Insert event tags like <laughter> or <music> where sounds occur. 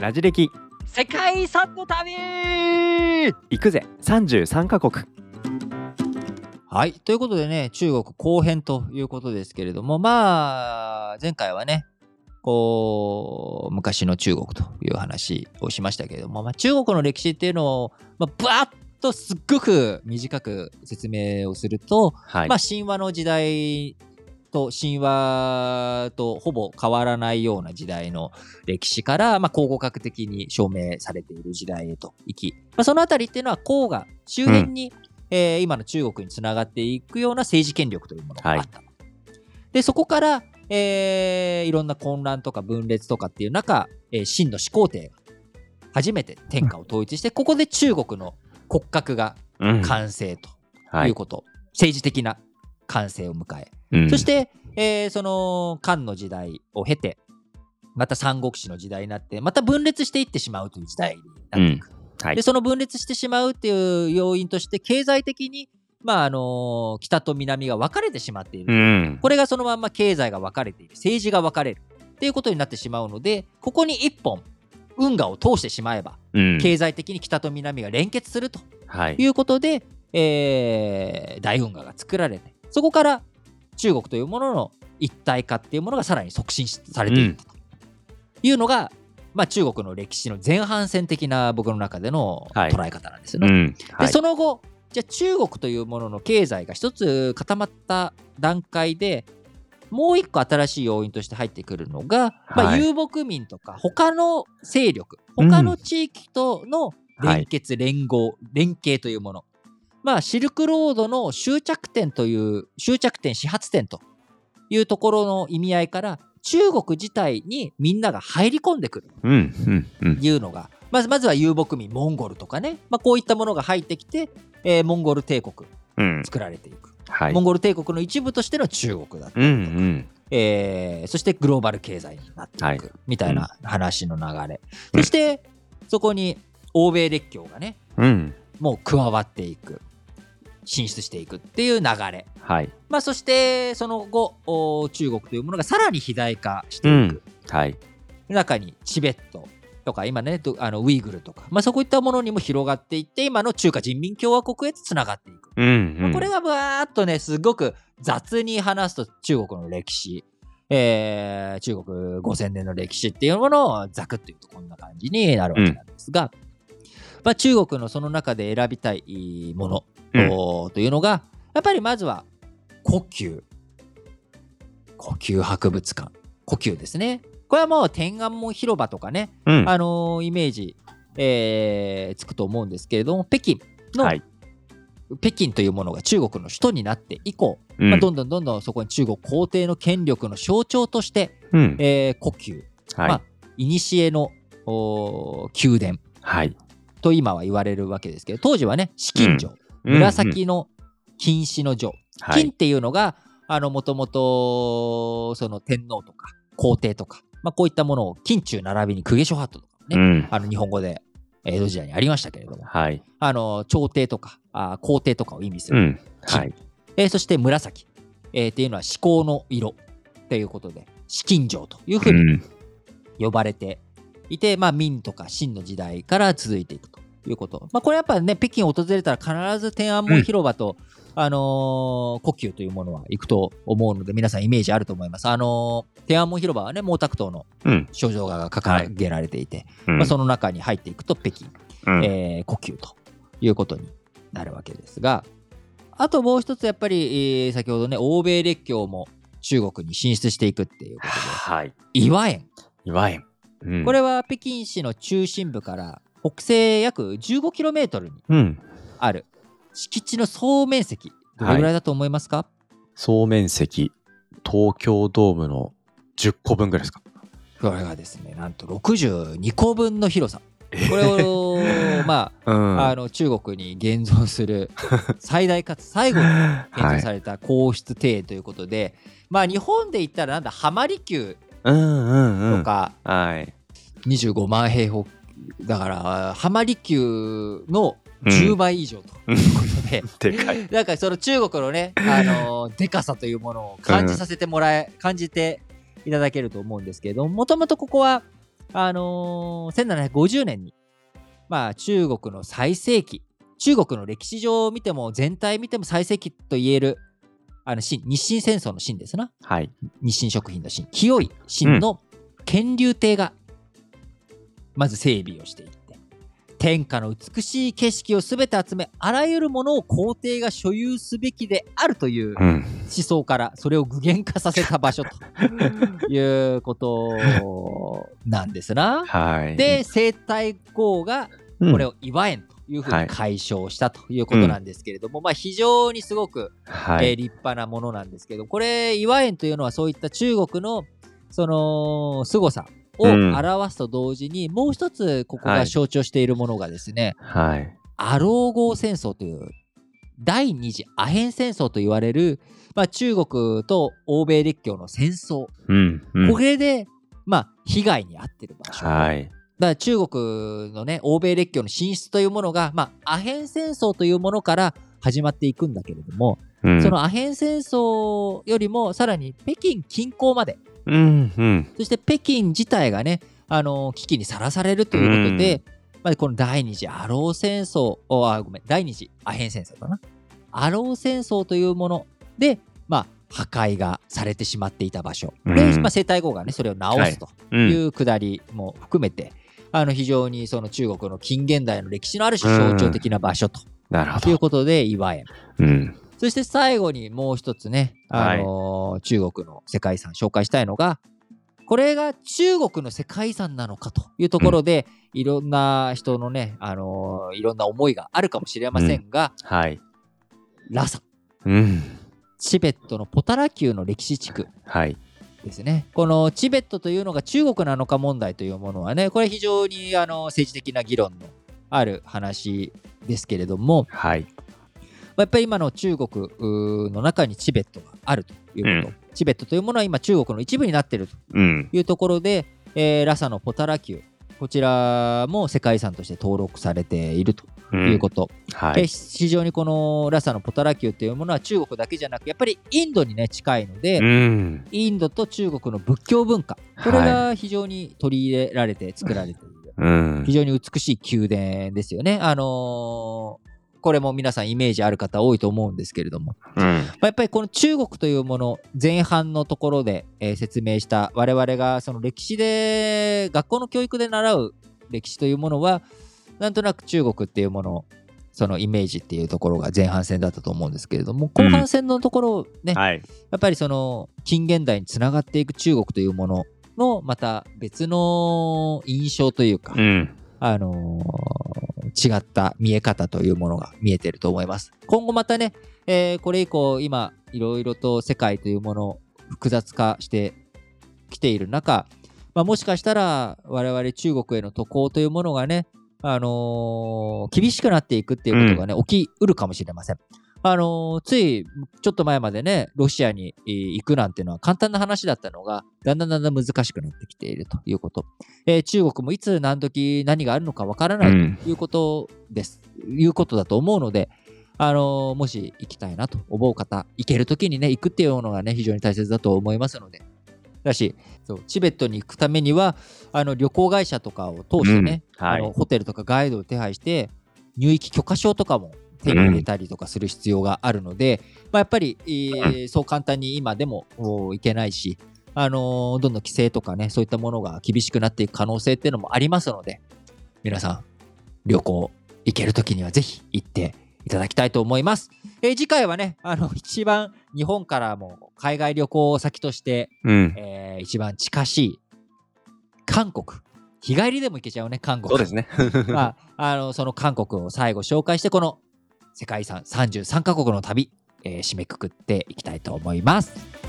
ラジ歴。世界遺産の旅。行くぜ。33カ国。はい。ということでね、中国後編ということですけれども、まあ、前回はね、こう、昔の中国という話をしましたけれども、まあ、中国の歴史っていうのを、まあ、バーッとすっごく短く説明をすると、はい、まあ、神話の時代と神話とほぼ変わらないような時代の歴史から、まあ、考古学的に証明されている時代へと行き、まあ、そのあたりっていうのは黄河周辺に、えー今の中国につながっていくような政治権力というものがあった。でそこから、えーいろんな混乱とか分裂とかっていう中、えー秦の始皇帝が初めて天下を統一して、ここで中国の骨格がうん。完成とはいいうこと、政治的な完成を迎え、うんそして、えーその漢の時代を経て、また三国志の時代になって、また分裂していってしまうという時代になっていく。はいで、その分裂してしまうっていう要因として、経済的に、まあ、あのー北と南が分かれてしまっている。うんこれがそのまんま経済が分かれている。政治が分かれる。っていうことになってしまうので、ここに一本、運河を通してしまえば、うん経済的に北と南が連結するとはいいうことで、えー大運河が作られて、そこから中国というものの一体化っていうものがさらに促進しされていったというのが、まあ、中国の歴史の前半戦的な僕の中でのはい。捉え方なんですよね。うん。はでい。その後じゃあ中国というものの経済が一つ固まった段階でもう一個新しい要因として入ってくるのが、まあ、はい。遊牧民とか他の勢力他の地域との連結、連合連携というものまあシルクロードの終着点という終着点始発点というところの意味合いから中国自体にみんなが入り込んでくるうんうんうんいうのが、まずまずは遊牧民、モンゴルとかね、まあ、こういったものが入ってきて、えーモンゴル帝国うん。作られていく。はい。モンゴル帝国の一部としての中国だったうんう。りとか、ん。えーそしてグローバル経済になっていく、はい。みたいな話の流れ。そして、そこに欧米列強がね、うん。もう加わっていく。進出していくっていう流れ。はい。まあ、そして、その後、お中国というものがさらに肥大化していく。はい。中にチベットとか今ねどあのウイグルとか、まあ、そういったものにも広がっていって今の中華人民共和国へとつながっていく、うんうん。まあこれがバーっとねすごく雑に話すと中国の歴史、えー中国5000年の歴史っていうものをザクッと言うとこんな感じになるわけなんですが、まあ、中国のその中で選びたいもの、というのがやっぱりまずは故宮故宮博物館。故宮ですね。これはもう天安門広場とかね、うん。あのーイメージ、えーつくと思うんですけれども北京の、はい。北京というものが中国の首都になって以降、うん。まあ、どんどんどんどんそこに中国皇帝の権力の象徴として、うん。えー故宮はい。まあ古の宮殿。はい。と今は言われるわけですけど当時はね紫禁城、うん紫の金糸の城、はい。金っていうのがあのもともとその天皇とか皇帝とか、まあ、こういったものを金中並びに公家諸法度とかね、うん。あの日本語で江戸時代にありましたけれどもはい。あの朝廷とかあ皇帝とかを意味する、うん。はい。えーそして紫、えーっていうのは至高の色。ということで紫禁城というふうにうん。呼ばれていて、まあ、明とか清の時代から続いていくということ。まあ、これやっぱね、北京を訪れたら必ず天安門広場と、あのー故宮というものは行くと思うので、皆さんイメージあると思います。あのー天安門広場はね、毛沢東のうん。肖像画が掲げられていて、うん。まあ、その中に入っていくと北京、うん。えー故宮ということになるわけですが、あともう一つやっぱり、えー先ほどね、欧米列強も中国に進出していくっていうことはい。で、岩園。岩園うん。これは北京市の中心部から北西約 15km にうん。ある。敷地の総面積どれぐらいだと思いますか、総面積東京ドームの10個分ぐらいですか？これがですねなんと62個分の広さ。これをまあ <laughs> うん。あの中国に現存する最大かつ最後に建 <laughs> はい。造された皇室庭園ということで、まあ日本で言ったらなんだ浜離宮うんうんうん。とかはい。25万平方だから浜離宮の10倍以上ということで、<laughs> でかいなんかその中国のね、<laughs> あのーでかさというものを感じさせてもらえ、感じていただけると思うんですけれども、もともとここはあのー1750年に、まあ、中国の最盛期、中国の歴史上を見ても、全体見ても最盛期と言える、あの清日清戦争の清ですな。はい。日清食品の清。清い清の乾隆帝が、まず整備をしていって、天下の美しい景色をすべて集め、あらゆるものを皇帝が所有すべきであるといううん。思想からそれを具現化させた場所ということなんですな。はい。で、生態公がうん、これを祝えんというふうはいに解消したということなんですけれども、まあ非常にすごく、はい。えー立派なものなんですけど、これ、祝えんというのはそういった中国のその凄さをうん表すと同時に、もう一つここがはい象徴しているものがですね、はい。アロー号戦争という第二次アヘン戦争と言われる、まあ、中国と欧米列強の戦争、うん。うんこれで、まあ、被害に遭ってる場所。はい。だから中国のね、欧米列強の進出というものが、まあ、アヘン戦争というものから始まっていくんだけれども、うんそのアヘン戦争よりもさらに北京近郊まで、うん。うん。そして北京自体がね、あの危機にさらされるということで、まあ、この第二次アロー戦争、おあ、ごめん、第二次アヘン戦争だな。アロー戦争というもので、まあ、破壊がされてしまっていた場所。で、うんまあ、生態号がね、それを直すとうん。いうくだりも含めて、あの非常にその中国の近現代の歴史のある種象徴的な場所と。いうことで祝えん。うん。そして最後にもう一つね、あのー中国の世界遺産紹介したいのが、これが中国の世界遺産なのかというところで、いろんな人のね、あのーいろんな思いがあるかもしれませんが、はい。ラサ、うん。チベットのポタラ宮の歴史地区はい。ですね。このチベットというのが中国なのか問題というものはね、これ非常にあの政治的な議論のある話ですけれども、はい。まあやっぱり今の中国の中にチベットがあるということ、チベットというものは今中国の一部になっているとうん。いうところで、えーラサのポタラ宮こちらも世界遺産として登録されているとうんいうこと、ではい。非常にこのラサのポタラ宮というものは中国だけじゃなくやっぱりインドにね近いので、うん。インドと中国の仏教文化これが非常に取り入れられて作られている、うん非。常に美しい宮殿ですよね。あのーこれも皆さんイメージある方多いと思うんですけれども、うん。まあやっぱりこの中国というもの前半のところで、えー説明した我々がその歴史で学校の教育で習う歴史というものはなんとなく中国っていうものそのイメージっていうところが前半戦だったと思うんですけれども後半戦のところね、はい。やっぱりその近現代につながっていく中国というもののまた別の印象というか、うん。あのー違った見え方というものが見えてると思います。今後またね、えーこれ以降今いろいろと世界というものを複雑化してきている中、まあ、もしかしたら我々中国への渡航というものがね、あのー厳しくなっていくっていうことがね、起きうるかもしれません。あのーついちょっと前までね、ロシアにえー行くなんていうのは簡単な話だったのが、だんだんだんだん難しくなってきているということ。えー中国もいつ何時何があるのかわからないうんということです。いうことだと思うので、あのーもし行きたいなと思う方、行けるときにね、行くっていうのがね、非常に大切だと思いますので。だし、そうチベットに行くためには、あの旅行会社とかを通してね、うんはいあのホテルとかガイドを手配して、入域許可証とかも手に入れたりとかする必要があるので、まあ、やっぱり、えーそう簡単に今でもお行けないし、あのーどんどん規制とかね、そういったものが厳しくなっていく可能性っていうのもありますので、皆さん、旅行行けるときにはぜひ行っていただきたいと思います。えー次回はね、あの、一番日本からも海外旅行先として、うん。えー一番近しい韓国。日帰りでも行けちゃうね、韓国。そうですね。<laughs> まあ、あの、その韓国を最後紹介して、この世界遺産33カ国の旅、えー締めくくっていきたいと思います。